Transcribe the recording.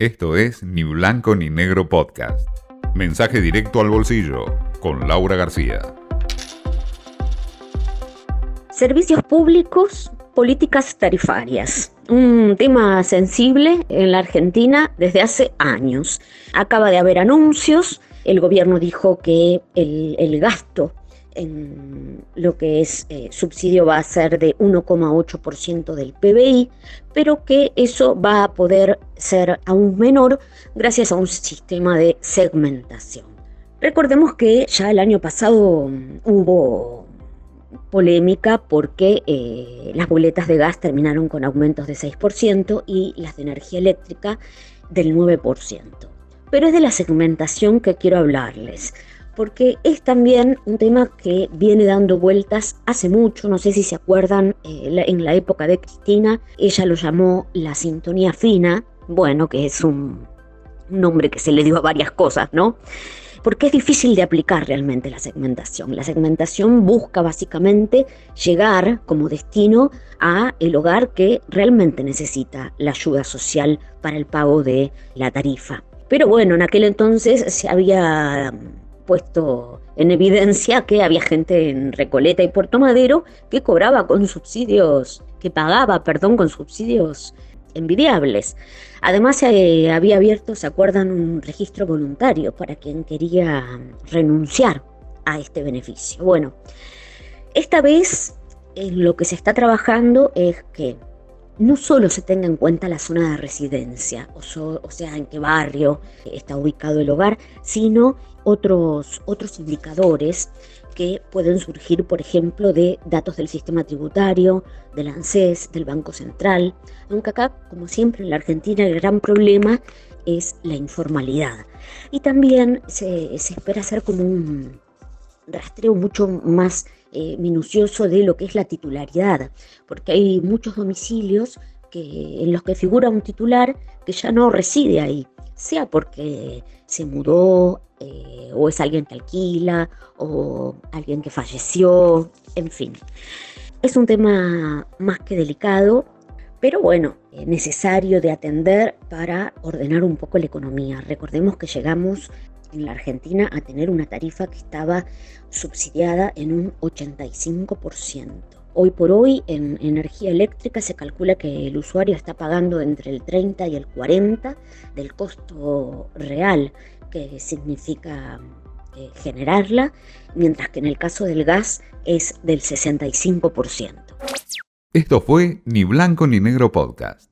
Esto es Ni Blanco ni Negro Podcast. Mensaje directo al bolsillo con Laura García. Servicios públicos, políticas tarifarias. Un tema sensible en la Argentina desde hace años. Acaba de haber anuncios. El gobierno dijo que el, gasto en lo que es eh, subsidio va a ser de 1,8% del PBI, pero que eso va a poder ser aún menor gracias a un sistema de segmentación. Recordemos que ya el año pasado mm, hubo polémica porque eh, las boletas de gas terminaron con aumentos de 6% y las de energía eléctrica del 9%. Pero es de la segmentación que quiero hablarles porque es también un tema que viene dando vueltas hace mucho, no sé si se acuerdan, eh, en la época de Cristina, ella lo llamó la sintonía fina, bueno, que es un nombre que se le dio a varias cosas, ¿no? Porque es difícil de aplicar realmente la segmentación. La segmentación busca básicamente llegar como destino a el hogar que realmente necesita la ayuda social para el pago de la tarifa. Pero bueno, en aquel entonces se había puesto en evidencia que había gente en Recoleta y Puerto Madero que cobraba con subsidios, que pagaba, perdón, con subsidios envidiables. Además se había abierto, ¿se acuerdan?, un registro voluntario para quien quería renunciar a este beneficio. Bueno, esta vez en lo que se está trabajando es que no solo se tenga en cuenta la zona de residencia, o, sea, en qué barrio está ubicado el hogar, sino otros, otros indicadores que pueden surgir, por ejemplo, de datos del sistema tributario, del ANSES, del Banco Central, aunque acá, como siempre en la Argentina, el gran problema es la informalidad. Y también se, espera hacer como un rastreo mucho más eh, minucioso de lo que es la titularidad, porque hay muchos domicilios que, en los que figura un titular que ya no reside ahí, sea porque se mudó eh, o es alguien que alquila o alguien que falleció, en fin. Es un tema más que delicado, pero bueno, necesario de atender para ordenar un poco la economía. Recordemos que llegamos en la Argentina a tener una tarifa que estaba subsidiada en un 85%. Hoy por hoy en energía eléctrica se calcula que el usuario está pagando entre el 30 y el 40 del costo real que significa eh, generarla, mientras que en el caso del gas es del 65%. Esto fue Ni Blanco ni Negro Podcast.